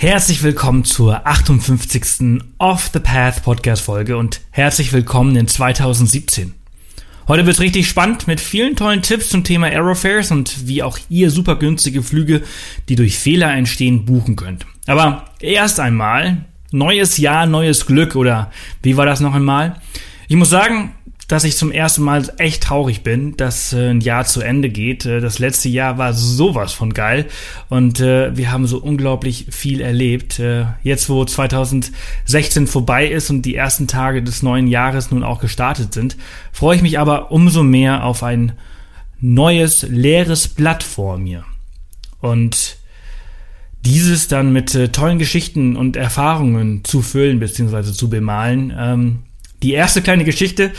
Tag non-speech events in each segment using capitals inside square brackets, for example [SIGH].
Herzlich willkommen zur 58. Off the Path Podcast Folge und herzlich willkommen in 2017. Heute wird richtig spannend mit vielen tollen Tipps zum Thema Aerofares und wie auch ihr super günstige Flüge, die durch Fehler entstehen, buchen könnt. Aber erst einmal, neues Jahr, neues Glück oder wie war das noch einmal? Ich muss sagen, dass ich zum ersten Mal echt traurig bin, dass äh, ein Jahr zu Ende geht. Äh, das letzte Jahr war sowas von geil und äh, wir haben so unglaublich viel erlebt. Jetzt, wo 2016 vorbei ist und die ersten Tage des neuen Jahres nun auch gestartet sind, freue ich mich aber umso mehr auf ein neues, leeres Blatt vor mir. Und dieses dann mit tollen Geschichten und Erfahrungen zu füllen bzw. zu bemalen. Ähm, die erste kleine Geschichte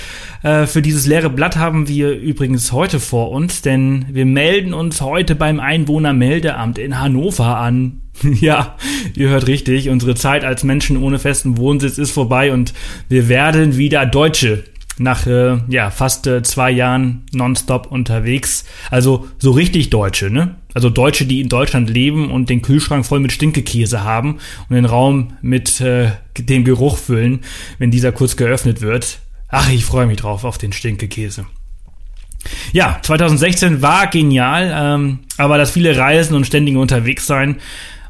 äh, für dieses leere Blatt haben wir übrigens heute vor uns, denn wir melden uns heute beim Einwohnermeldeamt in Hannover an. [LAUGHS] ja, ihr hört richtig, unsere Zeit als Menschen ohne festen Wohnsitz ist vorbei und wir werden wieder Deutsche nach äh, ja fast äh, zwei Jahren nonstop unterwegs. Also so richtig Deutsche, ne? Also Deutsche, die in Deutschland leben und den Kühlschrank voll mit Stinkekäse haben und den Raum mit äh, dem Geruch füllen, wenn dieser kurz geöffnet wird. Ach, ich freue mich drauf auf den Stinkekäse. Ja, 2016 war genial, ähm, aber das viele Reisen und ständige Unterwegssein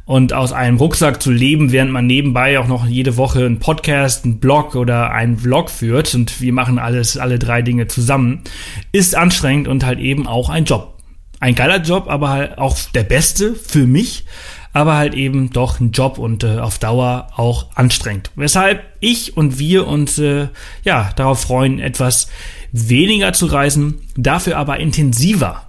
und aus einem Rucksack zu leben, während man nebenbei auch noch jede Woche einen Podcast, einen Blog oder einen Vlog führt und wir machen alles, alle drei Dinge zusammen, ist anstrengend und halt eben auch ein Job. Ein geiler Job, aber halt auch der beste für mich, aber halt eben doch ein Job und äh, auf Dauer auch anstrengend. Weshalb ich und wir uns äh, ja darauf freuen, etwas weniger zu reisen, dafür aber intensiver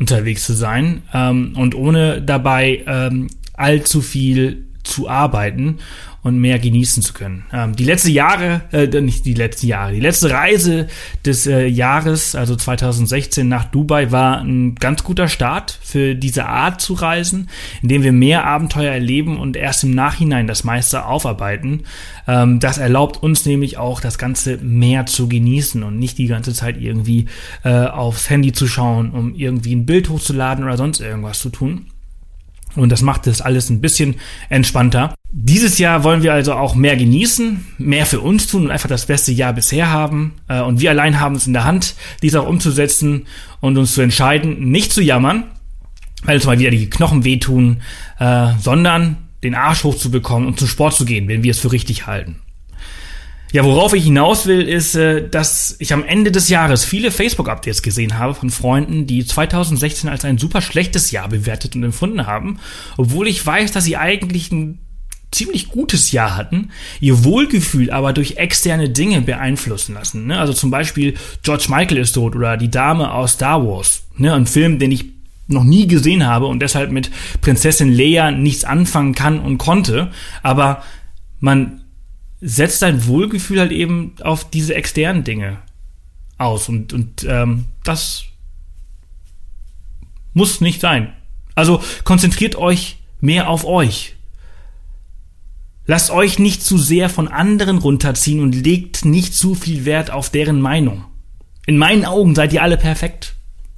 unterwegs zu sein ähm, und ohne dabei ähm, allzu viel zu arbeiten und mehr genießen zu können. Ähm, die letzte Jahre, äh, nicht die letzten Jahre, die letzte Reise des äh, Jahres, also 2016 nach Dubai, war ein ganz guter Start für diese Art zu reisen, indem wir mehr Abenteuer erleben und erst im Nachhinein das meiste aufarbeiten. Ähm, das erlaubt uns nämlich auch, das Ganze mehr zu genießen und nicht die ganze Zeit irgendwie äh, aufs Handy zu schauen, um irgendwie ein Bild hochzuladen oder sonst irgendwas zu tun. Und das macht das alles ein bisschen entspannter. Dieses Jahr wollen wir also auch mehr genießen, mehr für uns tun und einfach das beste Jahr bisher haben. Äh, und wir allein haben es in der Hand, dies auch umzusetzen und uns zu entscheiden, nicht zu jammern, weil uns mal wieder die Knochen wehtun, äh, sondern den Arsch hochzubekommen und zum Sport zu gehen, wenn wir es für richtig halten. Ja, worauf ich hinaus will, ist, äh, dass ich am Ende des Jahres viele Facebook-Updates gesehen habe von Freunden, die 2016 als ein super schlechtes Jahr bewertet und empfunden haben, obwohl ich weiß, dass sie eigentlich ein ziemlich gutes Jahr hatten, ihr Wohlgefühl aber durch externe Dinge beeinflussen lassen. Ne? Also zum Beispiel George Michael ist tot oder die Dame aus Star Wars, ne? ein Film, den ich noch nie gesehen habe und deshalb mit Prinzessin Leia nichts anfangen kann und konnte, aber man setzt dein Wohlgefühl halt eben auf diese externen Dinge aus. Und, und ähm, das muss nicht sein. Also konzentriert euch mehr auf euch. Lasst euch nicht zu sehr von anderen runterziehen und legt nicht zu viel Wert auf deren Meinung. In meinen Augen seid ihr alle perfekt.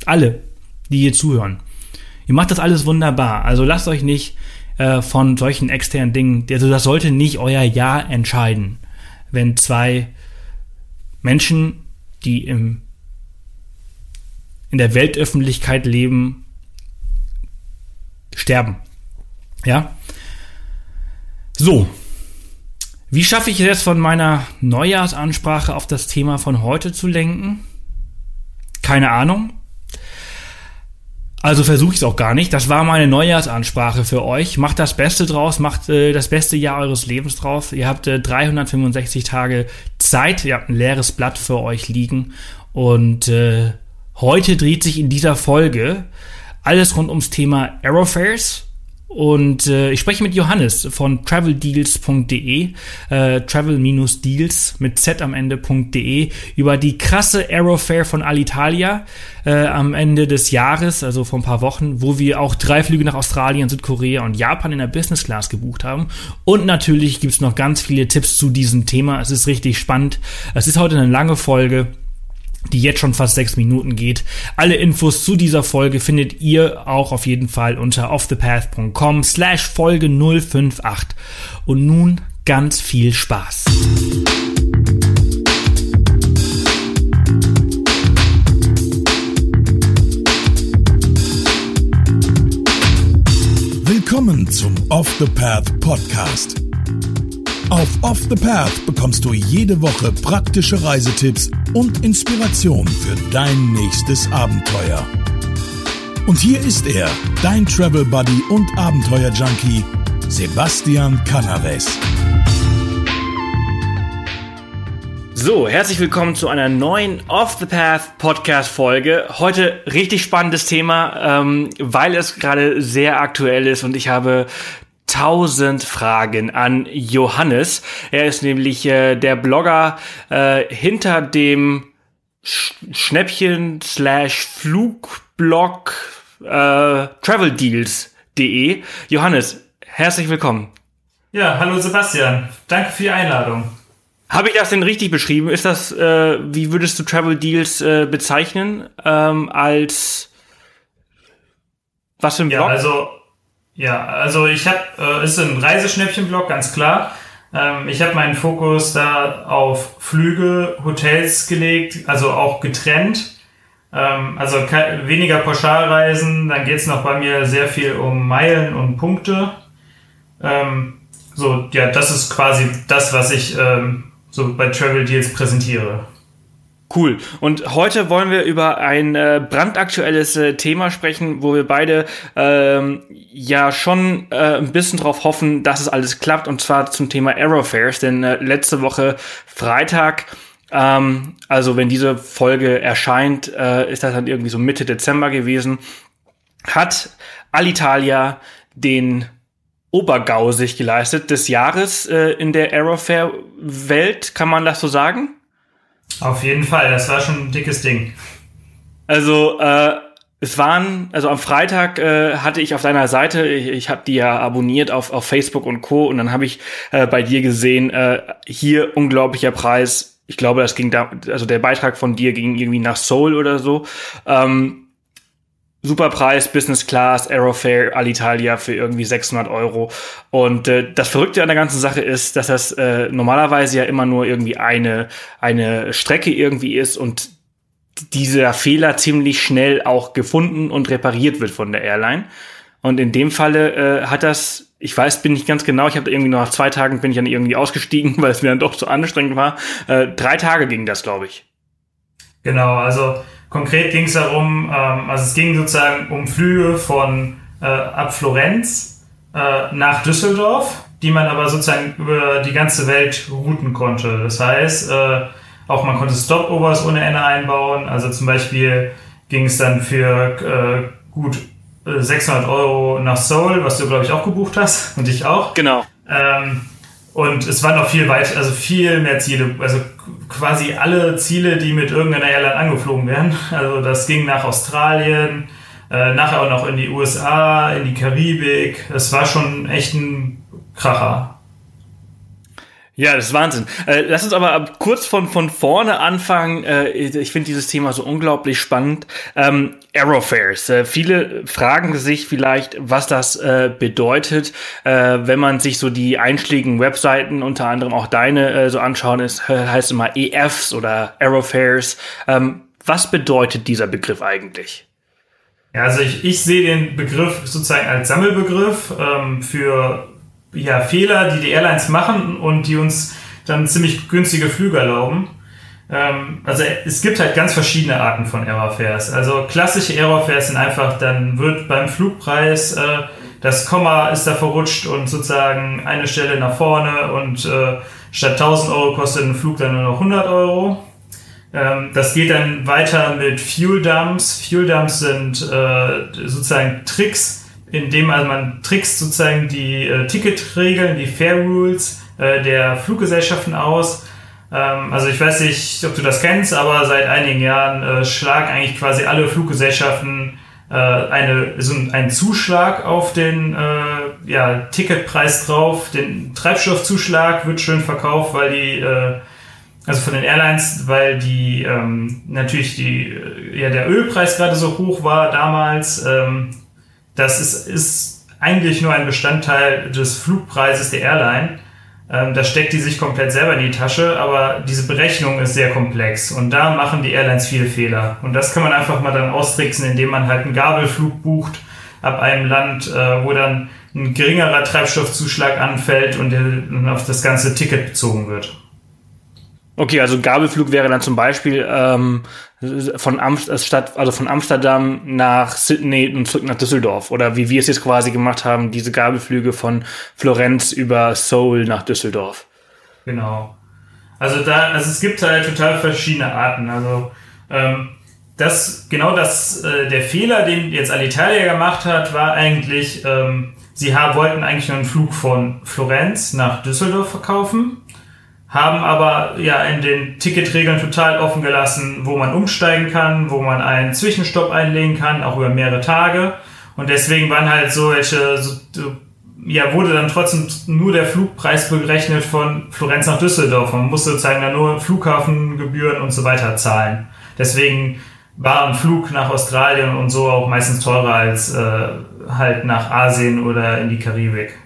Alle, die hier zuhören. Ihr macht das alles wunderbar. Also lasst euch nicht äh, von solchen externen Dingen. Also das sollte nicht euer Ja entscheiden, wenn zwei Menschen, die im, in der Weltöffentlichkeit leben, sterben. Ja? So. Wie schaffe ich es jetzt von meiner Neujahrsansprache auf das Thema von heute zu lenken? Keine Ahnung. Also versuche ich es auch gar nicht. Das war meine Neujahrsansprache für euch. Macht das Beste draus, macht äh, das beste Jahr eures Lebens drauf. Ihr habt äh, 365 Tage Zeit, ihr habt ein leeres Blatt für euch liegen. Und äh, heute dreht sich in dieser Folge alles rund ums Thema Aerofares und äh, ich spreche mit Johannes von traveldeals.de, äh, travel-deals mit z am Ende.de über die krasse Aerofair von Alitalia äh, am Ende des Jahres, also vor ein paar Wochen, wo wir auch drei Flüge nach Australien, Südkorea und Japan in der Business Class gebucht haben. Und natürlich gibt's noch ganz viele Tipps zu diesem Thema. Es ist richtig spannend. Es ist heute eine lange Folge. Die jetzt schon fast sechs Minuten geht. Alle Infos zu dieser Folge findet ihr auch auf jeden Fall unter offthepath.com slash Folge 058. Und nun ganz viel Spaß. Willkommen zum Off the Path Podcast. Auf Off the Path bekommst du jede Woche praktische Reisetipps und Inspiration für dein nächstes Abenteuer. Und hier ist er, dein Travel Buddy und Abenteuer Junkie, Sebastian Canaves. So, herzlich willkommen zu einer neuen Off the Path Podcast Folge. Heute richtig spannendes Thema, ähm, weil es gerade sehr aktuell ist und ich habe tausend Fragen an Johannes. Er ist nämlich äh, der Blogger äh, hinter dem Sch Schnäppchen slash Flugblog äh, traveldeals.de. Johannes, herzlich willkommen. Ja, hallo Sebastian. Danke für die Einladung. Habe ich das denn richtig beschrieben? Ist das, äh, wie würdest du Travel Deals äh, bezeichnen? Ähm, als was für ein Blog? Ja, also ja, also ich habe, äh, ist ein Reiseschnäppchen-Blog, ganz klar. Ähm, ich habe meinen Fokus da auf Flüge, Hotels gelegt, also auch getrennt. Ähm, also weniger Pauschalreisen, dann geht's noch bei mir sehr viel um Meilen und Punkte. Ähm, so, ja, das ist quasi das, was ich ähm, so bei Travel Deals präsentiere. Cool. Und heute wollen wir über ein äh, brandaktuelles äh, Thema sprechen, wo wir beide ähm, ja schon äh, ein bisschen drauf hoffen, dass es alles klappt. Und zwar zum Thema Aerofares. Denn äh, letzte Woche Freitag, ähm, also wenn diese Folge erscheint, äh, ist das dann irgendwie so Mitte Dezember gewesen, hat Alitalia den Obergau sich geleistet des Jahres äh, in der Aerofare-Welt. Kann man das so sagen? Auf jeden Fall, das war schon ein dickes Ding. Also, äh, es waren, also am Freitag äh, hatte ich auf deiner Seite, ich, ich habe die ja abonniert auf, auf Facebook und Co. Und dann habe ich äh, bei dir gesehen, äh, hier unglaublicher Preis. Ich glaube, das ging da, also der Beitrag von dir ging irgendwie nach Seoul oder so. Ähm, Super Preis, Business Class, Aerofare, Alitalia für irgendwie 600 Euro. Und äh, das Verrückte an der ganzen Sache ist, dass das äh, normalerweise ja immer nur irgendwie eine, eine Strecke irgendwie ist und dieser Fehler ziemlich schnell auch gefunden und repariert wird von der Airline. Und in dem Falle äh, hat das, ich weiß, bin nicht ganz genau, ich habe irgendwie noch nach zwei Tagen bin ich dann irgendwie ausgestiegen, [LAUGHS] weil es mir dann doch zu anstrengend war. Äh, drei Tage ging das, glaube ich. Genau, also Konkret ging es darum, ähm, also es ging sozusagen um Flüge von äh, ab Florenz äh, nach Düsseldorf, die man aber sozusagen über die ganze Welt routen konnte. Das heißt, äh, auch man konnte Stopovers ohne Ende einbauen. Also zum Beispiel ging es dann für äh, gut 600 äh, Euro nach Seoul, was du glaube ich auch gebucht hast und ich auch. Genau. Ähm, und es waren noch viel weit, also viel mehr Ziele, also quasi alle Ziele, die mit irgendeiner Airline angeflogen werden. [LAUGHS] Also das ging nach Australien, äh, nachher auch noch in die USA, in die Karibik. Es war schon echt ein Kracher. Ja, das ist Wahnsinn. Äh, lass uns aber kurz von, von vorne anfangen. Äh, ich finde dieses Thema so unglaublich spannend. Ähm, Aerofares. Äh, viele fragen sich vielleicht, was das bedeutet, wenn man sich so die einschlägigen Webseiten, unter anderem auch deine, so anschauen, ist, heißt immer EFs oder Aerofares. Ähm, was bedeutet dieser Begriff eigentlich? Ja, also ich, ich sehe den Begriff sozusagen als Sammelbegriff ähm, für ja, Fehler, die die Airlines machen und die uns dann ziemlich günstige Flüge erlauben. Ähm, also es gibt halt ganz verschiedene Arten von Errorfares. Also klassische Errorfares sind einfach, dann wird beim Flugpreis äh, das Komma ist da verrutscht und sozusagen eine Stelle nach vorne und äh, statt 1000 Euro kostet ein Flug dann nur noch 100 Euro. Ähm, das geht dann weiter mit Fuel Dumps. Fuel Dumps sind äh, sozusagen Tricks, indem also man trickst sozusagen die äh, Ticketregeln, die Fair Rules äh, der Fluggesellschaften aus. Ähm, also ich weiß nicht, ob du das kennst, aber seit einigen Jahren äh, schlagen eigentlich quasi alle Fluggesellschaften äh, eine, so einen Zuschlag auf den äh, ja, Ticketpreis drauf. Den Treibstoffzuschlag wird schön verkauft, weil die äh, also von den Airlines, weil die ähm, natürlich die, äh, ja, der Ölpreis gerade so hoch war damals. Ähm, das ist, ist eigentlich nur ein Bestandteil des Flugpreises der Airline. Ähm, da steckt die sich komplett selber in die Tasche, aber diese Berechnung ist sehr komplex und da machen die Airlines viele Fehler. Und das kann man einfach mal dann austricksen, indem man halt einen Gabelflug bucht ab einem Land, äh, wo dann ein geringerer Treibstoffzuschlag anfällt und auf das ganze Ticket bezogen wird. Okay, also Gabelflug wäre dann zum Beispiel ähm, von, Amst also von Amsterdam nach Sydney und zurück nach Düsseldorf. Oder wie wir es jetzt quasi gemacht haben, diese Gabelflüge von Florenz über Seoul nach Düsseldorf. Genau. Also da, also es gibt halt total verschiedene Arten. Also ähm, das, genau das, äh, der Fehler, den jetzt Alitalia gemacht hat, war eigentlich, ähm, sie wollten eigentlich nur einen Flug von Florenz nach Düsseldorf verkaufen haben aber ja in den Ticketregeln total offen gelassen, wo man umsteigen kann, wo man einen Zwischenstopp einlegen kann, auch über mehrere Tage. Und deswegen waren halt solche, so, ja, wurde dann trotzdem nur der Flugpreis berechnet von Florenz nach Düsseldorf. Man musste sozusagen dann nur Flughafengebühren und so weiter zahlen. Deswegen war ein Flug nach Australien und so auch meistens teurer als äh, halt nach Asien oder in die Karibik.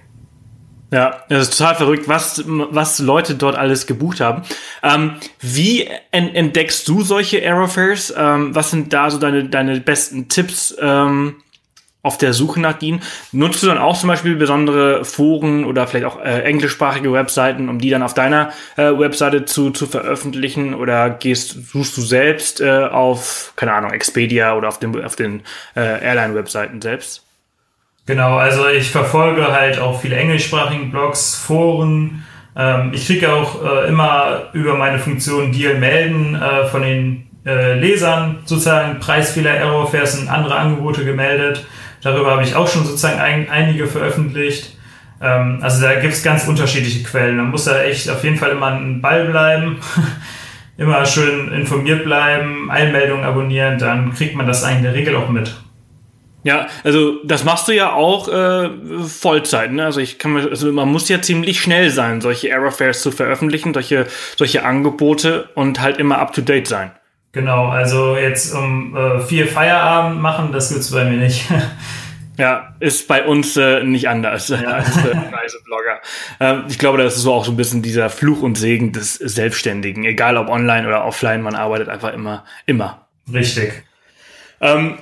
Ja, das ist total verrückt, was, was Leute dort alles gebucht haben. Ähm, wie entdeckst du solche Aerofares? Ähm, was sind da so deine, deine besten Tipps ähm, auf der Suche nach ihnen? Nutzt du dann auch zum Beispiel besondere Foren oder vielleicht auch äh, englischsprachige Webseiten, um die dann auf deiner äh, Webseite zu, zu veröffentlichen? Oder gehst, suchst du selbst äh, auf, keine Ahnung, Expedia oder auf den, auf den äh, Airline-Webseiten selbst? Genau, also ich verfolge halt auch viele englischsprachigen Blogs, Foren. Ähm, ich kriege auch äh, immer über meine Funktion Deal melden äh, von den äh, Lesern sozusagen Preisfehler, Errorfares und andere Angebote gemeldet. Darüber habe ich auch schon sozusagen ein, einige veröffentlicht. Ähm, also da gibt es ganz unterschiedliche Quellen. Man muss da echt auf jeden Fall immer ein Ball bleiben. [LAUGHS] immer schön informiert bleiben, Einmeldungen abonnieren, dann kriegt man das eigentlich in der Regel auch mit. Ja, also das machst du ja auch äh, Vollzeit, ne? Also ich kann mir, also man muss ja ziemlich schnell sein, solche Aerofares zu veröffentlichen, solche, solche Angebote und halt immer up to date sein. Genau, also jetzt um äh, vier Feierabend machen, das gibt's bei mir nicht. [LAUGHS] Ja, ist bei uns äh, nicht anders ja. [LAUGHS] als äh, Reiseblogger. Ähm, ich glaube, das ist so auch so ein bisschen dieser Fluch und Segen des Selbstständigen. Egal ob online oder offline, man arbeitet einfach immer, immer. Richtig. Ähm,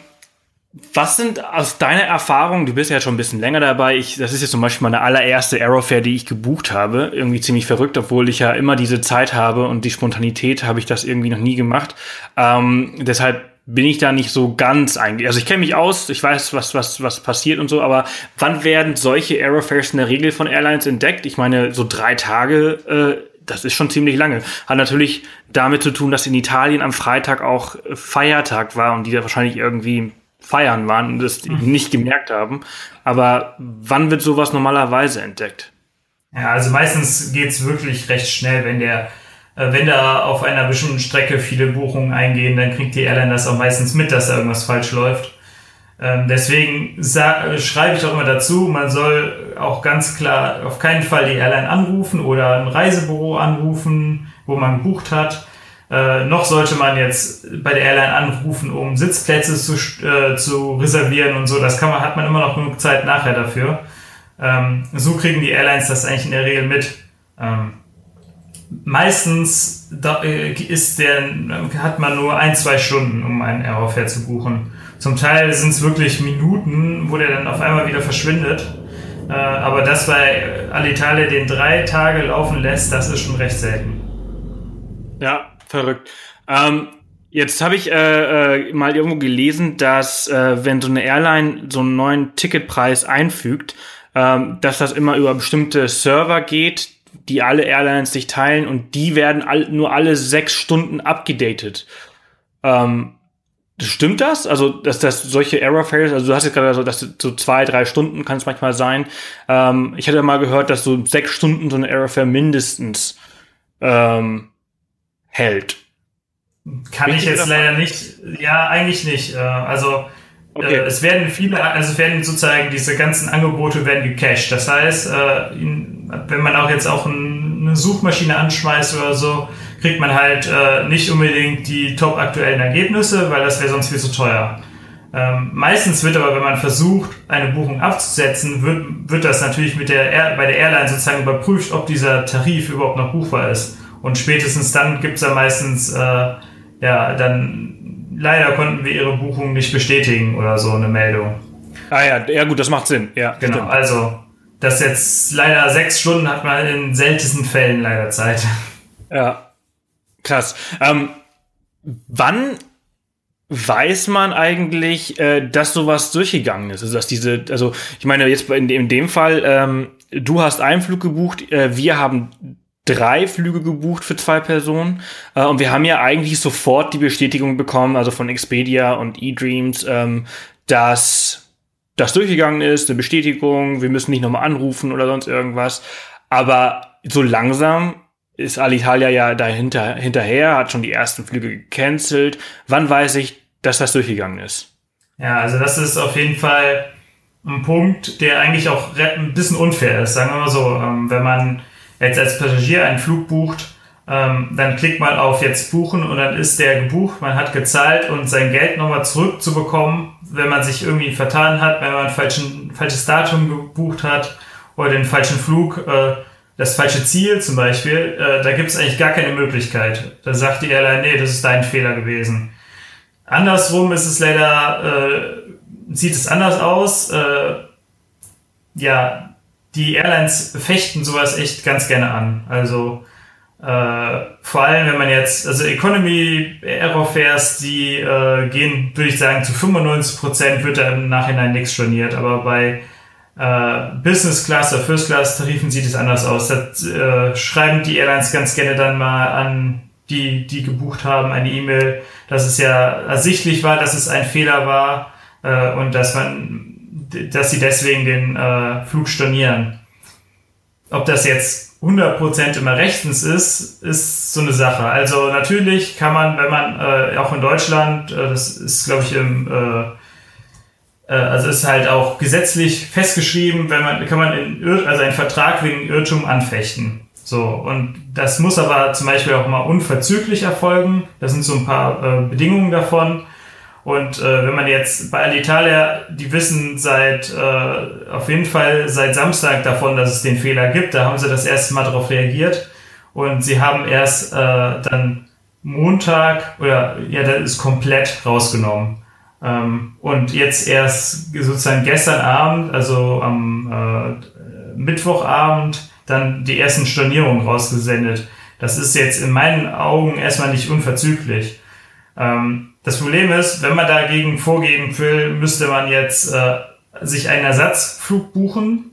was sind aus deiner Erfahrung, du bist ja schon ein bisschen länger dabei, ich, das ist jetzt zum Beispiel meine allererste Aerofair, die ich gebucht habe. Irgendwie ziemlich verrückt, obwohl ich ja immer diese Zeit habe und die Spontanität habe ich das irgendwie noch nie gemacht. Ähm, deshalb bin ich da nicht so ganz eigentlich. Also ich kenne mich aus, ich weiß, was, was, was passiert und so, aber wann werden solche Aerofares in der Regel von Airlines entdeckt? Ich meine, so drei Tage, äh, das ist schon ziemlich lange. Hat natürlich damit zu tun, dass in Italien am Freitag auch Feiertag war und die da wahrscheinlich irgendwie feiern waren und das mhm. nicht gemerkt haben. Aber wann wird sowas normalerweise entdeckt? Ja, also meistens geht's wirklich recht schnell, wenn der äh, wenn da auf einer bestimmten Strecke viele Buchungen eingehen, dann kriegt die Airline das auch meistens mit, dass da irgendwas falsch läuft. Ähm, deswegen schreibe ich auch immer dazu, man soll auch ganz klar auf keinen Fall die Airline anrufen oder ein Reisebüro anrufen, wo man gebucht hat. Äh, noch sollte man jetzt bei der Airline anrufen, um Sitzplätze zu, äh, zu reservieren und so. Das kann man, hat man immer noch genug Zeit nachher dafür. Ähm, so kriegen die Airlines das eigentlich in der Regel mit. Ähm, meistens da, äh, ist der, hat man nur ein, zwei Stunden, um einen Aerofare zu buchen. Zum Teil sind es wirklich Minuten, wo der dann auf einmal wieder verschwindet. Äh, aber das bei Alitalia den drei Tage laufen lässt, das ist schon recht selten. Ja, Verrückt. Ähm, jetzt habe ich äh, äh, mal irgendwo gelesen, dass äh, wenn so eine Airline so einen neuen Ticketpreis einfügt, ähm, dass das immer über bestimmte Server geht, die alle Airlines sich teilen und die werden all, nur alle sechs Stunden abgedatet. Ähm, Stimmt das? Also, dass das solche Error-Fails, also du hast jetzt gerade so, dass so zwei, drei Stunden kann es manchmal sein. Ähm, ich hatte mal gehört, dass so sechs Stunden so eine Error-Fail mindestens ähm, hält. Kann Richtig ich jetzt leider nicht. Ja, eigentlich nicht. Äh, also äh, okay. es werden viele, also es werden sozusagen diese ganzen Angebote werden gecached. Das heißt, äh, wenn man auch jetzt auch ein, eine Suchmaschine anschmeißt oder so, kriegt man halt nicht unbedingt die top aktuellen Ergebnisse, weil das wäre sonst viel zu teuer. Ähm, meistens wird aber, wenn man versucht, eine Buchung abzusetzen, wird, wird das natürlich mit der Air, bei der Airline sozusagen überprüft, ob dieser Tarif überhaupt noch buchbar ist. Und spätestens dann gibt es ja meistens, äh, ja, dann leider konnten wir ihre Buchung nicht bestätigen oder so eine Meldung. Ah ja, ja gut, das macht Sinn. Ja, genau. Stimmt. Also das jetzt leider sechs Stunden hat man in seltensten Fällen leider Zeit. [LAUGHS] Ja, krass. Ähm, wann weiß man eigentlich, äh, dass sowas durchgegangen ist? Also dass diese, also ich meine jetzt in, in dem Fall, ähm, du hast einen Flug gebucht, äh, wir haben drei Flüge gebucht für zwei Personen äh, und wir haben ja eigentlich sofort die Bestätigung bekommen, also von Expedia und eDreams, ähm, dass das durchgegangen ist, eine Bestätigung, wir müssen nicht nochmal anrufen oder sonst irgendwas. Aber so langsam ist Alitalia ja dahinter, hinterher, hat schon die ersten Flüge gecancelt. Wann weiß ich, dass das durchgegangen ist? Ja, also das ist auf jeden Fall ein Punkt, der eigentlich auch ein bisschen unfair ist. Sagen wir mal so, ähm, wenn man jetzt als Passagier einen Flug bucht, ähm, dann klickt man auf jetzt buchen und dann ist der gebucht, man hat gezahlt und sein Geld nochmal zurückzubekommen, wenn man sich irgendwie vertan hat, wenn man ein falschen, falsches Datum gebucht hat oder den falschen Flug, äh, das falsche Ziel zum Beispiel, äh, da gibt es eigentlich gar keine Möglichkeit. Da sagt die Airline, nee, das ist dein Fehler gewesen. Andersrum ist es leider, äh, sieht es anders aus. Äh, ja, die Airlines fechten sowas echt ganz gerne an. Also äh, vor allem, wenn man jetzt, also Economy Aerofares, die äh, gehen, würde ich sagen, zu 95 Prozent wird da im Nachhinein nichts storniert, aber bei äh, Business Class oder First Class Tarifen sieht es anders aus. Da äh, schreiben die Airlines ganz gerne dann mal an die, die gebucht haben, eine E-Mail, dass es ja ersichtlich war, dass es ein Fehler war äh, und dass man, dass sie deswegen den äh, Flug stornieren. Ob das jetzt 100% immer rechtens ist, ist so eine Sache. Also natürlich kann man, wenn man äh, auch in Deutschland, äh, das ist glaube ich im, äh, äh, also ist halt auch gesetzlich festgeschrieben, wenn man, kann man in Ir also einen Vertrag wegen Irrtum anfechten. So, und das muss aber zum Beispiel auch mal unverzüglich erfolgen. Das sind so ein paar äh, Bedingungen davon. Und äh, wenn man jetzt bei Alitalia, die wissen seit äh, auf jeden Fall seit Samstag davon, dass es den Fehler gibt, da haben sie das erste Mal darauf reagiert und sie haben erst äh, dann Montag oder ja, das ist komplett rausgenommen. Ähm, und jetzt erst sozusagen gestern Abend, also am äh, Mittwochabend, dann die ersten Stornierungen rausgesendet. Das ist jetzt in meinen Augen erstmal nicht unverzüglich. Ähm, das Problem ist, wenn man dagegen vorgehen will, müsste man jetzt äh, sich einen Ersatzflug buchen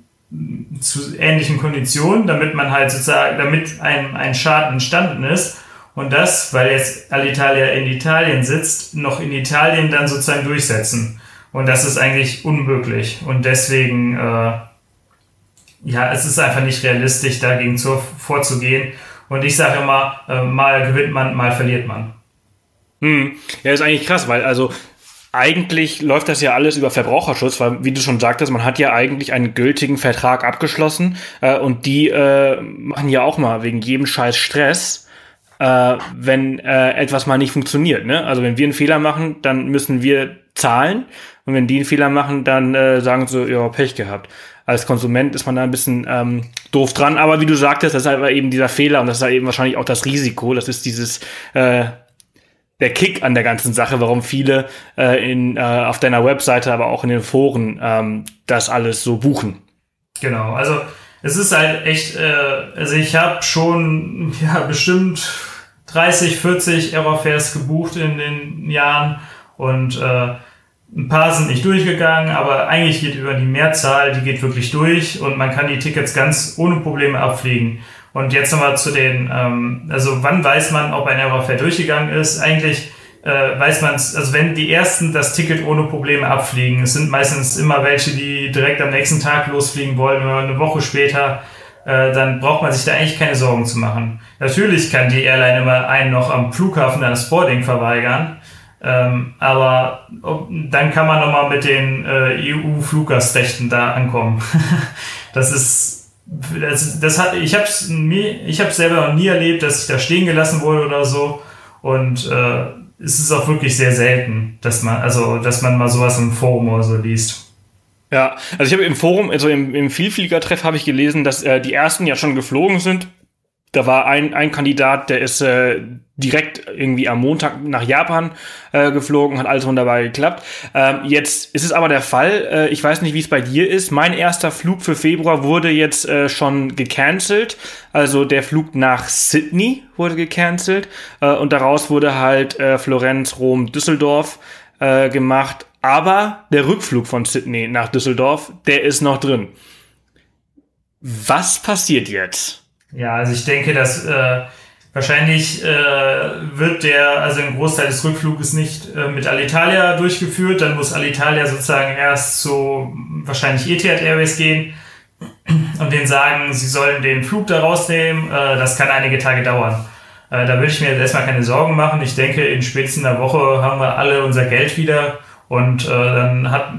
zu ähnlichen Konditionen, damit man halt sozusagen, damit ein, ein Schaden entstanden ist. Und das, weil jetzt Alitalia in Italien sitzt, noch in Italien dann sozusagen durchsetzen. Und das ist eigentlich unmöglich. Und deswegen, äh, ja, es ist einfach nicht realistisch, dagegen zu, vorzugehen. Und ich sage immer, äh, mal gewinnt man, mal verliert man. Hm. Ja, ist eigentlich krass, weil also eigentlich läuft das ja alles über Verbraucherschutz, weil, wie du schon sagtest, man hat ja eigentlich einen gültigen Vertrag abgeschlossen äh, und die äh, machen ja auch mal wegen jedem Scheiß Stress, äh, wenn äh, etwas mal nicht funktioniert. Ne? Also wenn wir einen Fehler machen, dann müssen wir zahlen und wenn die einen Fehler machen, dann äh, sagen sie, ja, Pech gehabt. Als Konsument ist man da ein bisschen ähm, doof dran, aber wie du sagtest, das ist halt eben dieser Fehler und das ist halt eben wahrscheinlich auch das Risiko. Das ist dieses äh, der Kick an der ganzen Sache, warum viele äh, in, äh, auf deiner Webseite, aber auch in den Foren ähm, das alles so buchen. Genau, also es ist halt echt, äh, also ich habe schon ja bestimmt 30, 40 Aerofares gebucht in den Jahren und äh, ein paar sind nicht durchgegangen, aber eigentlich geht über die Mehrzahl, die geht wirklich durch und man kann die Tickets ganz ohne Probleme abfliegen. Und jetzt nochmal zu den, ähm, also wann weiß man, ob ein Errorfeld durchgegangen ist? Eigentlich äh, weiß man es, also wenn die ersten das Ticket ohne Probleme abfliegen, es sind meistens immer welche, die direkt am nächsten Tag losfliegen wollen, oder eine Woche später, äh, dann braucht man sich da eigentlich keine Sorgen zu machen. Natürlich kann die Airline immer einen noch am Flughafen das Boarding verweigern, ähm, aber ob, dann kann man nochmal mit den äh, EU-Fluggastrechten da ankommen. [LAUGHS] das ist das, das hat, ich habe es ich hab's selber noch nie erlebt, dass ich da stehen gelassen wurde oder so. Und äh, es ist auch wirklich sehr selten, dass man, also, dass man mal sowas im Forum oder so liest. Ja, also ich habe im Forum, also im, im Vielfliegertreff habe ich gelesen, dass äh, die ersten ja schon geflogen sind da war ein, ein Kandidat, der ist äh, direkt irgendwie am Montag nach Japan äh, geflogen, hat alles wunderbar geklappt. Ähm, jetzt ist es aber der Fall, äh, ich weiß nicht, wie es bei dir ist, mein erster Flug für Februar wurde jetzt äh, schon gecancelt. Also der Flug nach Sydney wurde gecancelt äh, und daraus wurde halt äh, Florenz, Rom, Düsseldorf äh, gemacht. Aber der Rückflug von Sydney nach Düsseldorf, der ist noch drin. Was passiert jetzt? Ja, also ich denke, dass äh, wahrscheinlich äh, wird der, also ein Großteil des Rückfluges nicht äh, mit Alitalia durchgeführt. Dann muss Alitalia sozusagen erst zu wahrscheinlich Etihad Airways gehen und denen sagen, sie sollen den Flug da rausnehmen. Äh, das kann einige Tage dauern. Äh, da würde ich mir jetzt erstmal keine Sorgen machen. Ich denke, in spätestens einer Woche haben wir alle unser Geld wieder und äh, dann hat,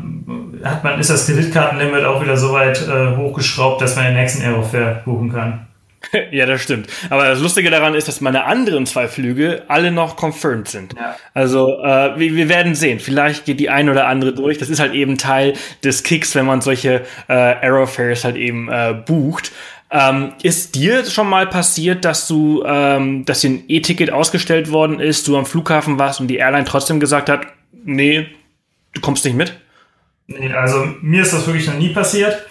hat man, ist das Kreditkartenlimit auch wieder so weit äh, hochgeschraubt, dass man den nächsten Aerofair buchen kann. [LAUGHS] ja, das stimmt. Aber das Lustige daran ist, dass meine anderen zwei Flüge alle noch confirmed sind. Ja. Also äh, wir, wir werden sehen. Vielleicht geht die eine oder andere durch. Das ist halt eben Teil des Kicks, wenn man solche äh, Aerofares halt eben äh, bucht. Ähm, ist dir schon mal passiert, dass du, ähm, dass dir ein E-Ticket ausgestellt worden ist, du am Flughafen warst und die Airline trotzdem gesagt hat, nee, du kommst nicht mit? Nee, also mir ist das wirklich noch nie passiert.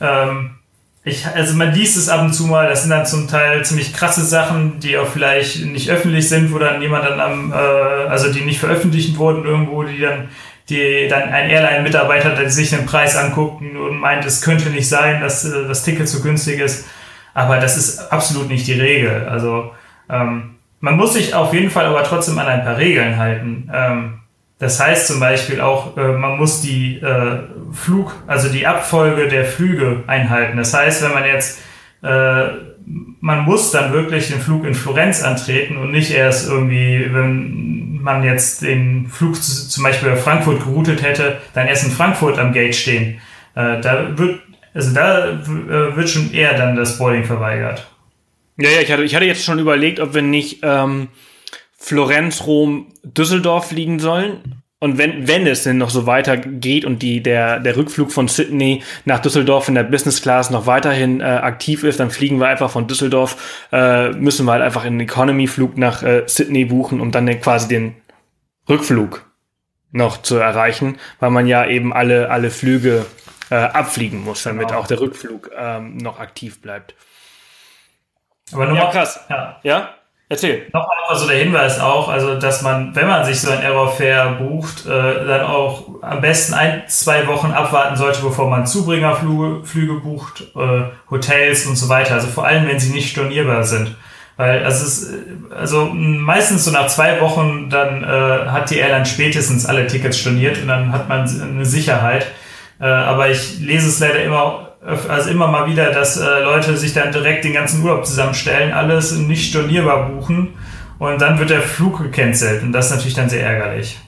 Ähm, ich, also man liest es ab und zu mal, das sind dann zum Teil ziemlich krasse Sachen, die auch vielleicht nicht öffentlich sind, wo dann jemand dann am, äh, also die nicht veröffentlicht wurden irgendwo, die dann, die dann ein Airline-Mitarbeiter, der sich den Preis anguckt und meint, es könnte nicht sein, dass äh, das Ticket zu günstig ist. Aber das ist absolut nicht die Regel. Also ähm, man muss sich auf jeden Fall aber trotzdem an ein paar Regeln halten. Ähm, das heißt zum Beispiel auch, äh, man muss die äh, Flug, also die Abfolge der Flüge einhalten. Das heißt, wenn man jetzt, äh, man muss dann wirklich den Flug in Florenz antreten und nicht erst irgendwie, wenn man jetzt den Flug zu, zum Beispiel Frankfurt geroutet hätte, dann erst in Frankfurt am Gate stehen. Äh, da wird, also da äh, wird schon eher dann das Boarding verweigert. Ja, ja, ich hatte, ich hatte jetzt schon überlegt, ob wir nicht ähm, Florenz, Rom, Düsseldorf fliegen sollen. Und wenn, wenn es denn noch so weitergeht und die, der, der Rückflug von Sydney nach Düsseldorf in der Business Class noch weiterhin äh, aktiv ist, dann fliegen wir einfach von Düsseldorf, äh, müssen wir halt einfach einen Economy-Flug nach äh, Sydney buchen, um dann quasi den Rückflug noch zu erreichen, weil man ja eben alle, alle Flüge äh, abfliegen muss, damit genau. auch der Rückflug ähm, noch aktiv bleibt. Aber nur ja, krass. Ja. ja? Erzähl. Nochmal also der Hinweis auch, also dass man, wenn man sich so ein Aerofair bucht, äh, dann auch am besten ein, zwei Wochen abwarten sollte, bevor man Zubringerflüge Flüge bucht, äh, Hotels und so weiter. Also vor allem, wenn sie nicht stornierbar sind. Weil also es ist, also meistens so nach zwei Wochen, dann äh, hat die Airline spätestens alle Tickets storniert und dann hat man eine Sicherheit. Äh, aber ich lese es leider immer also immer mal wieder, dass äh, Leute sich dann direkt den ganzen Urlaub zusammenstellen, alles nicht stornierbar buchen und dann wird der Flug gecancelt und das ist natürlich dann sehr ärgerlich.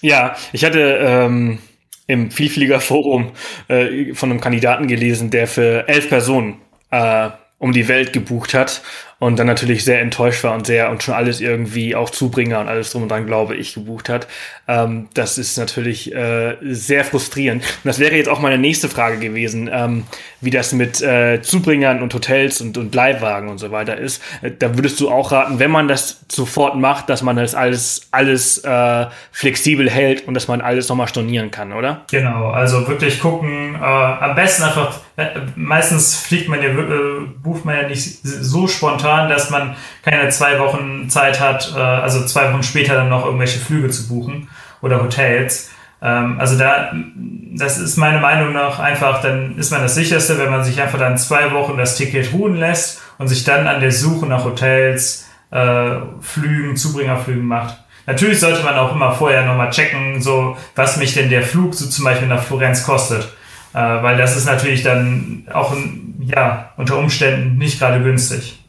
Ja, ich hatte ähm, im Vielfliegerforum äh, von einem Kandidaten gelesen, der für elf Personen äh, um die Welt gebucht hat und dann natürlich sehr enttäuscht war und sehr und schon alles irgendwie auch Zubringer und alles drum und dran, glaube ich, gebucht hat. Ähm, das ist natürlich äh, sehr frustrierend. Und das wäre jetzt auch meine nächste Frage gewesen, ähm, wie das mit äh, Zubringern und Hotels und, und Leihwagen und so weiter ist. Äh, da würdest du auch raten, wenn man das sofort macht, dass man das alles, alles äh, flexibel hält und dass man alles nochmal stornieren kann, oder? Genau, also wirklich gucken, äh, am besten einfach, äh, meistens fliegt man ja, bucht man ja nicht so spontan fahren, dass man keine zwei Wochen Zeit hat, äh, also zwei Wochen später dann noch irgendwelche Flüge zu buchen oder Hotels. Ähm, also da, das ist meine Meinung nach einfach, dann ist man das sicherste, wenn man sich einfach dann zwei Wochen das Ticket ruhen lässt und sich dann an der Suche nach Hotels, äh, Flügen, Zubringerflügen macht. Natürlich sollte man auch immer vorher nochmal checken, so was mich denn der Flug so zum Beispiel nach Florenz kostet. Äh, weil das ist natürlich dann auch ja, unter Umständen nicht gerade günstig.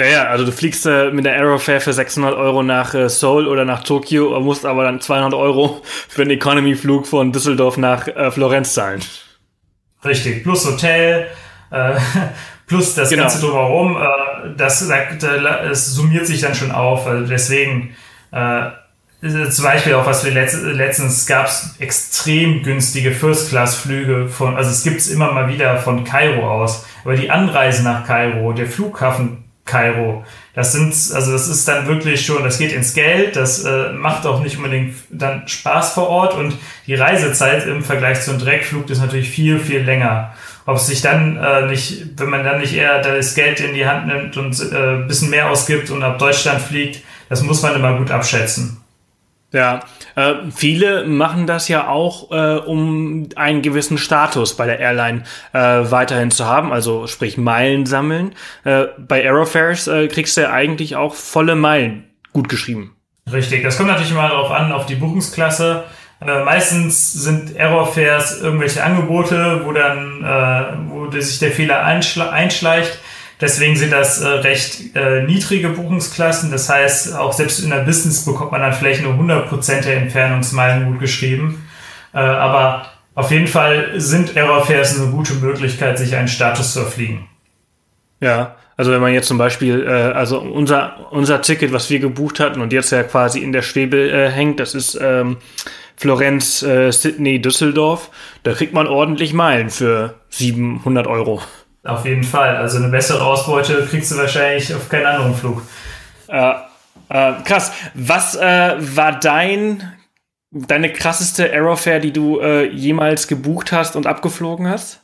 Naja, also du fliegst äh, mit der Aerofair für 600 Euro nach äh, Seoul oder nach Tokio, musst aber dann 200 Euro [LAUGHS] für einen Economy-Flug von Düsseldorf nach äh, Florenz zahlen. Richtig, plus Hotel. Äh, [LAUGHS] plus das genau. Ganze drumherum, äh, das, das summiert sich dann schon auf. Also deswegen äh, zum Beispiel auch, was wir letzt, letztens gab es extrem günstige First-Class-Flüge von, also es gibt es immer mal wieder von Kairo aus, aber die Anreise nach Kairo, der Flughafen Kairo, das sind, also das ist dann wirklich schon, das geht ins Geld, das äh, macht auch nicht unbedingt dann Spaß vor Ort und die Reisezeit im Vergleich zu einem Direktflug ist natürlich viel, viel länger. Ob es sich dann äh, nicht, wenn man dann nicht eher das Geld in die Hand nimmt und äh, ein bisschen mehr ausgibt und ab Deutschland fliegt, das muss man immer gut abschätzen. Ja, äh, viele machen das ja auch, äh, um einen gewissen Status bei der Airline äh, weiterhin zu haben, also sprich Meilen sammeln. Äh, bei Aerofares äh, kriegst du ja eigentlich auch volle Meilen gut geschrieben. Richtig, das kommt natürlich immer darauf an, auf die Buchungsklasse. Äh, meistens sind Aerofares irgendwelche Angebote, wo dann, wo sich der Fehler einschleicht Deswegen sind das äh, recht äh, niedrige Buchungsklassen. Das heißt, auch selbst in der Business bekommt man dann vielleicht nur 100% der Entfernungsmeilen gut geschrieben. Äh, aber auf jeden Fall sind Aerofares eine gute Möglichkeit, sich einen Status zu erfliegen. Ja, also wenn man jetzt zum Beispiel, äh, also unser, unser Ticket, was wir gebucht hatten und jetzt ja quasi in der Schwebe äh, hängt, das ist ähm, Florenz, äh, Sydney, Düsseldorf, da kriegt man ordentlich Meilen für 700 Euro. Auf jeden Fall. Also eine bessere Ausbeute kriegst du wahrscheinlich auf keinen anderen Flug. Äh, äh, krass. Was äh, war dein deine krasseste Aerofare, die du äh, jemals gebucht hast und abgeflogen hast?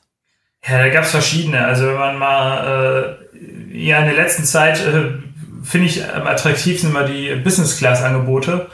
Ja, da gab es verschiedene. Also wenn man mal äh, ja in der letzten Zeit äh, finde ich am attraktivsten immer die Business Class Angebote,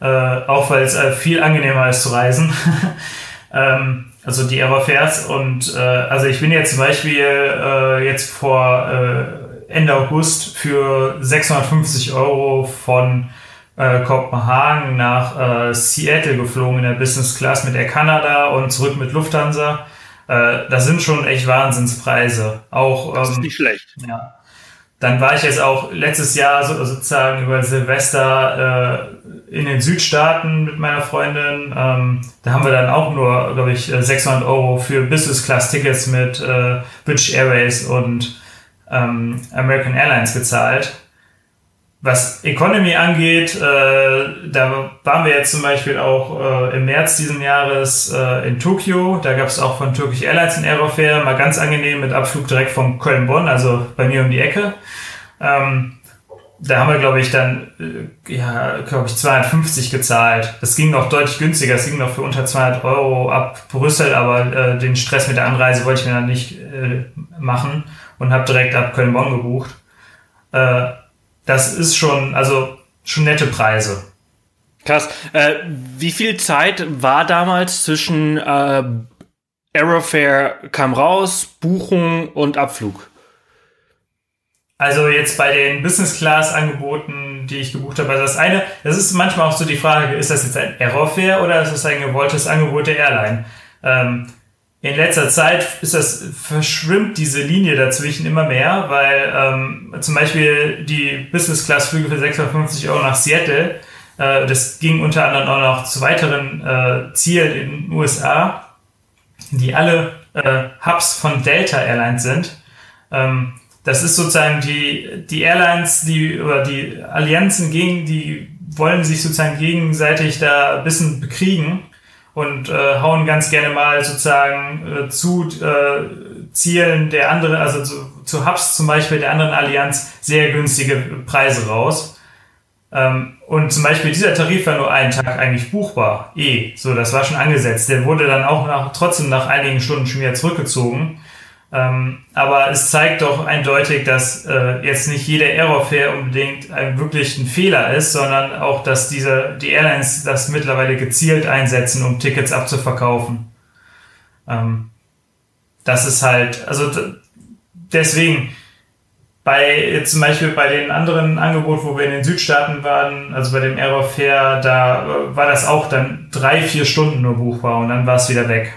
äh, auch weil es äh, viel angenehmer ist zu reisen. [LAUGHS] ähm, also die Aerofairs und äh, also ich bin jetzt zum Beispiel äh, jetzt vor äh, Ende August für 650 Euro von äh, Kopenhagen nach äh, Seattle geflogen in der Business Class mit Air Canada und zurück mit Lufthansa. Äh, das sind schon echt Wahnsinnspreise. Auch, das ist ähm, nicht schlecht. Ja. Dann war ich jetzt auch letztes Jahr so, sozusagen über Silvester äh, in den Südstaaten mit meiner Freundin. Ähm, da haben wir dann auch nur, glaube ich, 600 äh, Euro für Business-Class-Tickets mit äh, British Airways und ähm, American Airlines gezahlt. Was Economy angeht, äh, da waren wir jetzt zum Beispiel auch äh, im März diesen Jahres äh, in Tokio. Da gab es auch von Turkish Airlines ein Aerofair, mal ganz angenehm mit Abflug direkt von Köln-Bonn, also bei mir um die Ecke. Ähm, da haben wir, glaube ich, dann, äh, ja, glaube ich, 250 gezahlt. Das ging noch deutlich günstiger. Es ging noch für unter 200 Euro ab Brüssel, aber äh, den Stress mit der Anreise wollte ich mir dann nicht äh, machen und habe direkt ab Köln-Bonn gebucht. Äh, das ist schon, also schon nette Preise. Krass. Äh, wie viel Zeit war damals zwischen äh, Aerofare kam raus, Buchung und Abflug? Also jetzt bei den Business Class Angeboten, die ich gebucht habe, also das eine, das ist manchmal auch so die Frage, ist das jetzt ein Aerofare oder ist das ein gewolltes Angebot der Airline? Ähm, in letzter Zeit ist das, verschwimmt diese Linie dazwischen immer mehr, weil ähm, zum Beispiel die Business-Class-Flüge für 650 Euro nach Seattle, äh, das ging unter anderem auch noch zu weiteren äh, Zielen in den USA, die alle äh, Hubs von Delta Airlines sind. Ähm, das ist sozusagen die, die Airlines, die, oder die Allianzen gegen, die wollen sich sozusagen gegenseitig da ein bisschen bekriegen und äh, hauen ganz gerne mal sozusagen äh, zu äh, Zielen der anderen, also zu, zu Hubs zum Beispiel der anderen Allianz sehr günstige Preise raus. Ähm, und zum Beispiel dieser Tarif war nur einen Tag eigentlich buchbar. Eh, so, das war schon angesetzt. Der wurde dann auch nach, trotzdem nach einigen Stunden schon wieder zurückgezogen. Ähm, aber es zeigt doch eindeutig, dass äh, jetzt nicht jeder Aerofare unbedingt ein, wirklich ein Fehler ist, sondern auch, dass diese, die Airlines das mittlerweile gezielt einsetzen, um Tickets abzuverkaufen. Ähm, das ist halt, also deswegen, bei zum Beispiel bei den anderen Angeboten, wo wir in den Südstaaten waren, also bei dem Aerofair, da äh, war das auch dann drei, vier Stunden nur buchbar und dann war es wieder weg.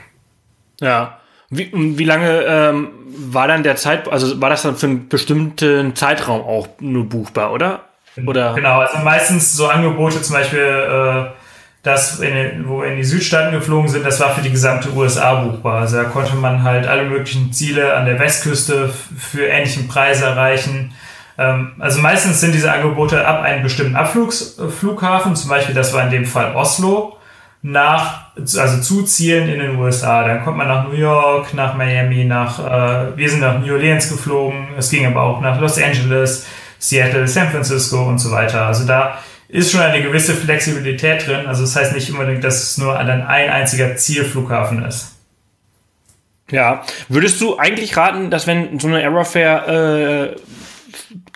Ja, wie, wie lange ähm, war dann der Zeit, also war das dann für einen bestimmten Zeitraum auch nur buchbar, oder? Oder? Genau, also meistens so Angebote zum Beispiel äh, das, in, wo wir in die Südstaaten geflogen sind, das war für die gesamte USA buchbar. Also da konnte man halt alle möglichen Ziele an der Westküste für ähnlichen Preise erreichen. Ähm, also meistens sind diese Angebote ab einem bestimmten Abflugsflughafen, zum Beispiel das war in dem Fall Oslo, nach, also zu Zielen in den USA. Dann kommt man nach New York, nach Miami, nach, äh, wir sind nach New Orleans geflogen, es ging aber auch nach Los Angeles, Seattle, San Francisco und so weiter. Also da ist schon eine gewisse Flexibilität drin. Also das heißt nicht unbedingt, dass es nur dann ein einziger Zielflughafen ist. Ja, würdest du eigentlich raten, dass wenn so eine Aerofare äh,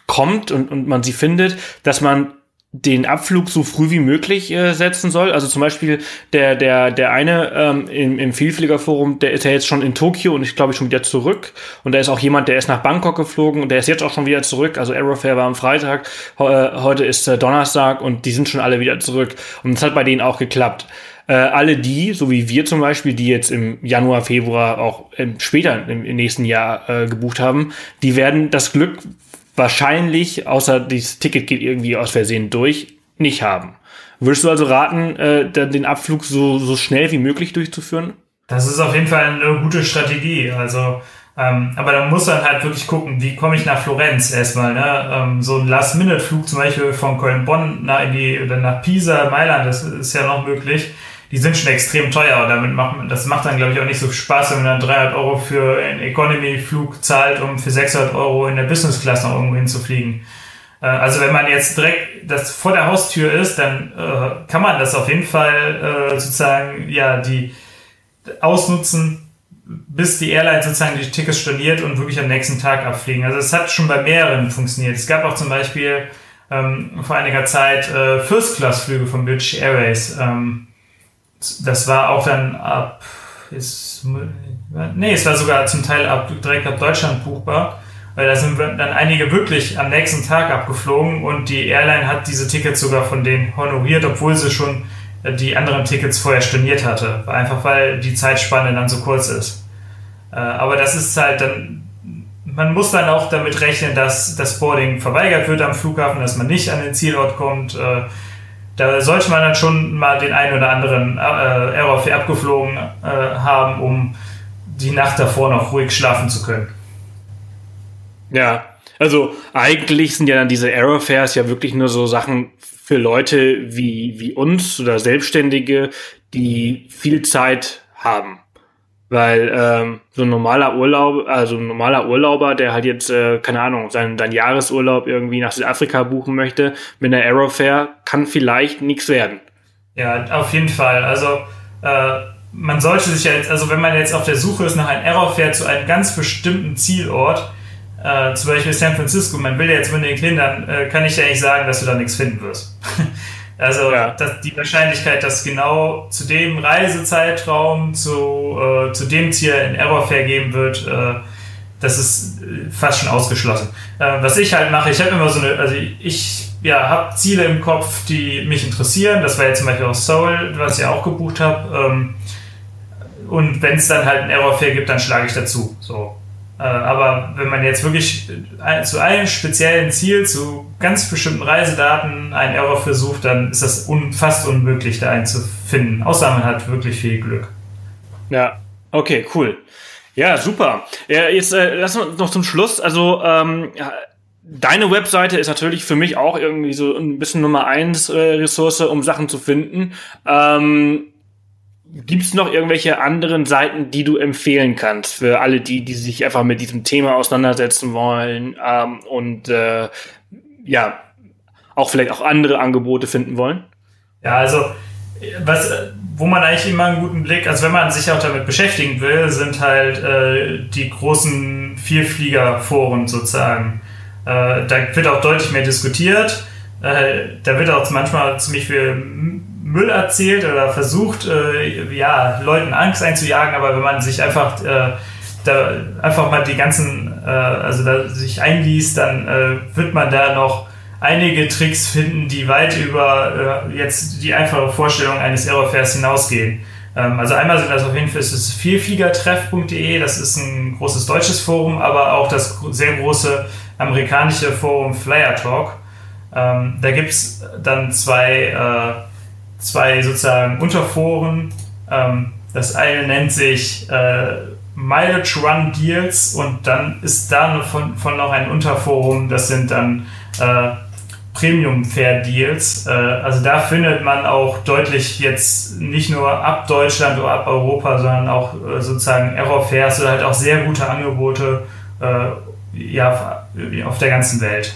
kommt und, und man sie findet, dass man den Abflug so früh wie möglich äh, setzen soll. Also zum Beispiel der, der, der eine ähm, im, im Vielfliegerforum, der ist ja jetzt schon in Tokio und ich glaube schon wieder zurück. Und da ist auch jemand, der ist nach Bangkok geflogen und der ist jetzt auch schon wieder zurück. Also Aerofair war am Freitag, äh, heute ist äh, Donnerstag und die sind schon alle wieder zurück. Und es hat bei denen auch geklappt. Äh, alle die, so wie wir zum Beispiel, die jetzt im Januar, Februar, auch ähm, später im, im nächsten Jahr äh, gebucht haben, die werden das Glück wahrscheinlich, außer das Ticket geht irgendwie aus Versehen durch, nicht haben. Würdest du also raten, äh, den Abflug so, so schnell wie möglich durchzuführen? Das ist auf jeden Fall eine gute Strategie. Also, ähm, aber dann muss man halt wirklich gucken, wie komme ich nach Florenz erstmal. Ne? Ähm, so ein Last-Minute-Flug zum Beispiel von Köln-Bonn nach, in oder nach Pisa, Mailand, das ist ja noch möglich die sind schon extrem teuer. Damit macht das macht dann, glaube ich, auch nicht so Spaß, wenn man dann 300 Euro für einen Economy-Flug zahlt, um für 600 Euro in der Business Class noch irgendwo hinzufliegen. Äh, also wenn man jetzt direkt das vor der Haustür ist, dann äh, kann man das auf jeden Fall äh, sozusagen ja die ausnutzen, bis die Airline sozusagen die Tickets storniert und wirklich am nächsten Tag abfliegen. Also es hat schon bei mehreren funktioniert. Es gab auch zum Beispiel ähm, vor einiger Zeit äh, First-Class-Flüge von British Airways. Ähm, das war auch dann ab, ist, nee, es war sogar zum Teil ab, direkt ab Deutschland buchbar, weil da sind dann einige wirklich am nächsten Tag abgeflogen und die Airline hat diese Tickets sogar von denen honoriert, obwohl sie schon die anderen Tickets vorher storniert hatte. Einfach weil die Zeitspanne dann so kurz ist. Äh, aber das ist halt dann, man muss dann auch damit rechnen, dass das Boarding verweigert wird am Flughafen, dass man nicht an den Zielort kommt. Äh, da sollte man dann schon mal den einen oder anderen äh, Error für abgeflogen äh, haben, um die Nacht davor noch ruhig schlafen zu können. Ja, also eigentlich sind ja dann diese Error Fairs ja wirklich nur so Sachen für Leute wie, wie uns oder Selbstständige, die viel Zeit haben. Weil ähm, so ein normaler Urlaub, also ein normaler Urlauber, der halt jetzt, äh, keine Ahnung, seinen, seinen Jahresurlaub irgendwie nach Südafrika buchen möchte, mit einer Aerofair kann vielleicht nichts werden. Ja, auf jeden Fall. Also äh, man sollte sich ja jetzt, also wenn man jetzt auf der Suche ist nach einem Aerofair zu einem ganz bestimmten Zielort, äh, zum Beispiel San Francisco, man will ja jetzt unbedingt hin, dann kann ich ja nicht sagen, dass du da nichts finden wirst. [LAUGHS] Also ja. dass die Wahrscheinlichkeit, dass genau zu dem Reisezeitraum, zu, äh, zu dem Ziel ein Error vergeben wird, äh, das ist äh, fast schon ausgeschlossen. Äh, was ich halt mache, ich habe immer so eine, also ich ja, habe Ziele im Kopf, die mich interessieren. Das war jetzt zum Beispiel auch Soul, was ich auch gebucht habe. Ähm, und wenn es dann halt ein Error gibt, dann schlage ich dazu. So. Äh, aber wenn man jetzt wirklich äh, zu einem speziellen Ziel, zu ganz bestimmten Reisedaten einen Error versucht, dann ist das un fast unmöglich, da einen zu finden. Außer man hat wirklich viel Glück. Ja, okay, cool. Ja, super. Ja, jetzt äh, lass uns noch zum Schluss. Also, ähm, deine Webseite ist natürlich für mich auch irgendwie so ein bisschen Nummer eins äh, Ressource, um Sachen zu finden. Ähm, Gibt es noch irgendwelche anderen Seiten, die du empfehlen kannst für alle die, die sich einfach mit diesem Thema auseinandersetzen wollen ähm, und äh, ja, auch vielleicht auch andere Angebote finden wollen? Ja, also was, wo man eigentlich immer einen guten Blick, also wenn man sich auch damit beschäftigen will, sind halt äh, die großen Vielfliegerforen sozusagen. Äh, da wird auch deutlich mehr diskutiert. Äh, da wird auch manchmal ziemlich viel Müll erzählt oder versucht, äh, ja, Leuten Angst einzujagen, aber wenn man sich einfach äh, da einfach mal die ganzen, äh, also da sich einliest, dann äh, wird man da noch einige Tricks finden, die weit über äh, jetzt die einfache Vorstellung eines Aerofairs hinausgehen. Ähm, also einmal sind das auf jeden Fall ist es vielfliegertreff.de, das ist ein großes deutsches Forum, aber auch das sehr große amerikanische Forum Flyer Talk. Ähm, da gibt's dann zwei äh, zwei sozusagen Unterforen. Ähm, das eine nennt sich äh, Mileage Run Deals und dann ist da von, von noch ein Unterforum, das sind dann äh, Premium Fair Deals. Äh, also da findet man auch deutlich jetzt nicht nur ab Deutschland oder ab Europa, sondern auch äh, sozusagen Error Fairs oder halt auch sehr gute Angebote äh, ja, auf der ganzen Welt.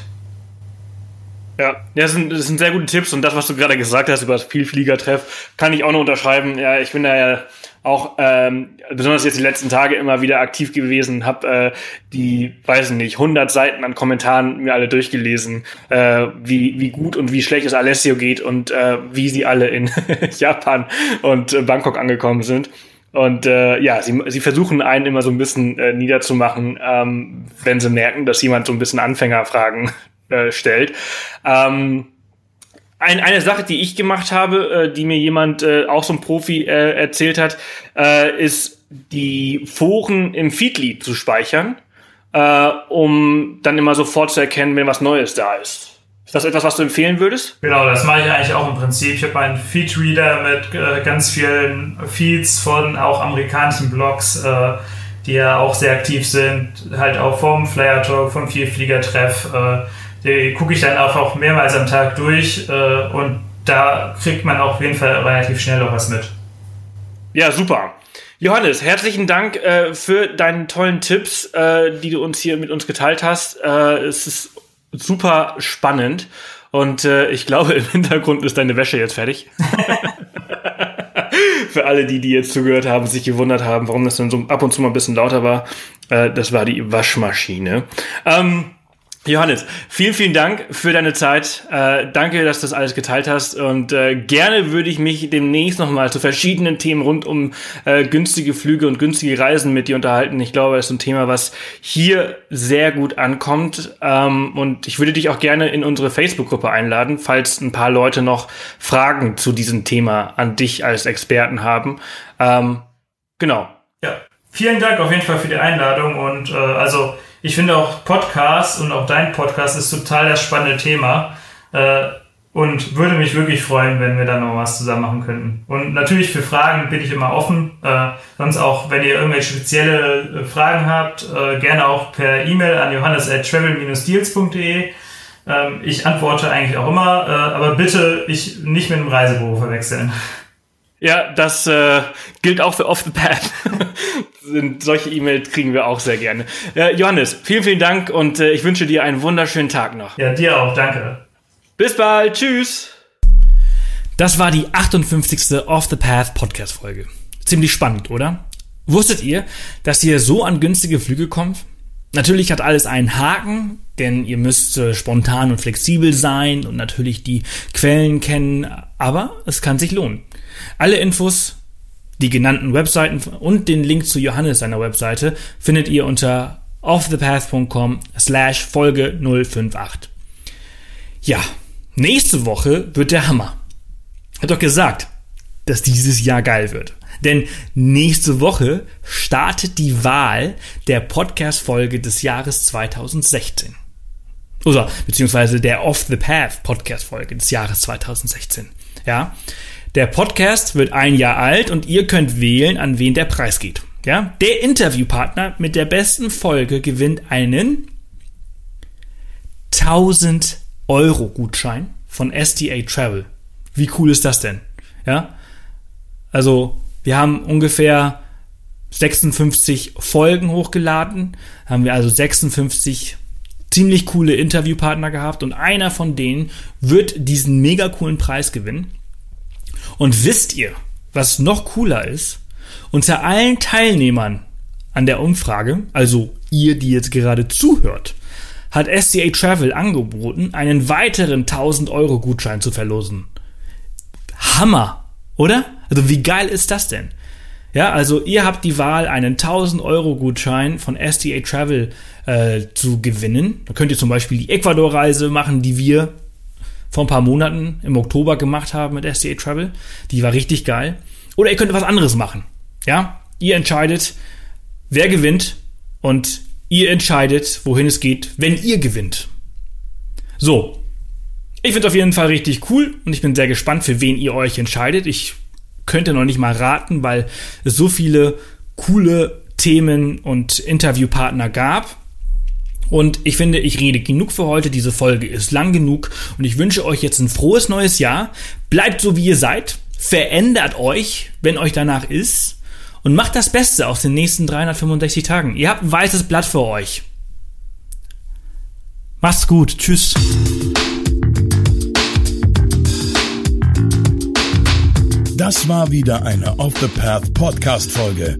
Ja, das sind, das sind sehr gute Tipps und das, was du gerade gesagt hast über das Vielfliegertreff, kann ich auch noch unterschreiben. Ja, ich bin da ja auch ähm, besonders jetzt die letzten Tage immer wieder aktiv gewesen, habe äh, die, weiß nicht, 100 Seiten an Kommentaren mir alle durchgelesen, äh, wie, wie gut und wie schlecht es Alessio geht und äh, wie sie alle in [LAUGHS] Japan und äh, Bangkok angekommen sind. Und äh, ja, sie, sie versuchen einen immer so ein bisschen äh, niederzumachen, ähm, wenn sie merken, dass jemand so ein bisschen Anfängerfragen äh, stellt. Ähm, ein, eine Sache, die ich gemacht habe, äh, die mir jemand, äh, auch so ein Profi, äh, erzählt hat, äh, ist die Foren im Feedly zu speichern, äh, um dann immer sofort zu erkennen, wenn was Neues da ist. Ist das etwas, was du empfehlen würdest? Genau, das mache ich eigentlich auch im Prinzip. Ich habe meinen Feedreader mit äh, ganz vielen Feeds von auch amerikanischen Blogs, äh, die ja auch sehr aktiv sind, halt auch vom Flyer Talk, vom Vielfliegertreff. Äh, die gucke ich dann auch mehrmals am Tag durch äh, und da kriegt man auf jeden Fall relativ schnell auch was mit. Ja, super. Johannes, herzlichen Dank äh, für deine tollen Tipps, äh, die du uns hier mit uns geteilt hast. Äh, es ist super spannend und äh, ich glaube, im Hintergrund ist deine Wäsche jetzt fertig. [LAUGHS] für alle, die, die jetzt zugehört haben, sich gewundert haben, warum das dann so ab und zu mal ein bisschen lauter war. Äh, das war die Waschmaschine. Ähm, Johannes, vielen, vielen Dank für deine Zeit. Äh, danke, dass du das alles geteilt hast. Und äh, gerne würde ich mich demnächst nochmal zu verschiedenen Themen rund um äh, günstige Flüge und günstige Reisen mit dir unterhalten. Ich glaube, das ist ein Thema, was hier sehr gut ankommt. Ähm, und ich würde dich auch gerne in unsere Facebook-Gruppe einladen, falls ein paar Leute noch Fragen zu diesem Thema an dich als Experten haben. Ähm, genau. Ja, vielen Dank auf jeden Fall für die Einladung. Und äh, also ich finde auch Podcast und auch dein Podcast ist total das spannende Thema. Äh, und würde mich wirklich freuen, wenn wir da noch was zusammen machen könnten. Und natürlich für Fragen bin ich immer offen. Äh, sonst auch, wenn ihr irgendwelche spezielle äh, Fragen habt, äh, gerne auch per E-Mail an johannes at travel-deals.de. Ähm, ich antworte eigentlich auch immer, äh, aber bitte ich nicht mit einem Reisebüro verwechseln. Ja, das äh, gilt auch für Off the Path. [LAUGHS] Sind, solche E-Mails kriegen wir auch sehr gerne. Äh, Johannes, vielen, vielen Dank und äh, ich wünsche dir einen wunderschönen Tag noch. Ja, dir auch, danke. Bis bald, tschüss. Das war die 58. Off the Path Podcast Folge. Ziemlich spannend, oder? Wusstet ihr, dass ihr so an günstige Flüge kommt? Natürlich hat alles einen Haken, denn ihr müsst äh, spontan und flexibel sein und natürlich die Quellen kennen, aber es kann sich lohnen. Alle Infos, die genannten Webseiten und den Link zu Johannes seiner Webseite findet ihr unter offthepath.com slash Folge 058. Ja, nächste Woche wird der Hammer. Hat doch gesagt, dass dieses Jahr geil wird. Denn nächste Woche startet die Wahl der Podcast-Folge des Jahres 2016. Oder beziehungsweise der Off the Path Podcast-Folge des Jahres 2016. Ja. Der Podcast wird ein Jahr alt und ihr könnt wählen, an wen der Preis geht. Ja, der Interviewpartner mit der besten Folge gewinnt einen 1000 Euro Gutschein von STA Travel. Wie cool ist das denn? Ja, also wir haben ungefähr 56 Folgen hochgeladen, haben wir also 56 ziemlich coole Interviewpartner gehabt und einer von denen wird diesen mega coolen Preis gewinnen. Und wisst ihr, was noch cooler ist? Unter allen Teilnehmern an der Umfrage, also ihr, die jetzt gerade zuhört, hat SCA Travel angeboten, einen weiteren 1000 Euro Gutschein zu verlosen. Hammer, oder? Also wie geil ist das denn? Ja, also ihr habt die Wahl, einen 1000 Euro Gutschein von STA Travel äh, zu gewinnen. Da könnt ihr zum Beispiel die Ecuador-Reise machen, die wir vor ein paar Monaten im Oktober gemacht haben mit SDA Travel. Die war richtig geil. Oder ihr könnt was anderes machen. Ja, ihr entscheidet, wer gewinnt und ihr entscheidet, wohin es geht, wenn ihr gewinnt. So, Ich finde auf jeden Fall richtig cool und ich bin sehr gespannt, für wen ihr euch entscheidet. Ich könnte noch nicht mal raten, weil es so viele coole Themen und Interviewpartner gab. Und ich finde, ich rede genug für heute. Diese Folge ist lang genug und ich wünsche euch jetzt ein frohes neues Jahr. Bleibt so, wie ihr seid. Verändert euch, wenn euch danach ist. Und macht das Beste aus den nächsten 365 Tagen. Ihr habt ein weißes Blatt für euch. Macht's gut. Tschüss. Das war wieder eine Off the Path Podcast Folge.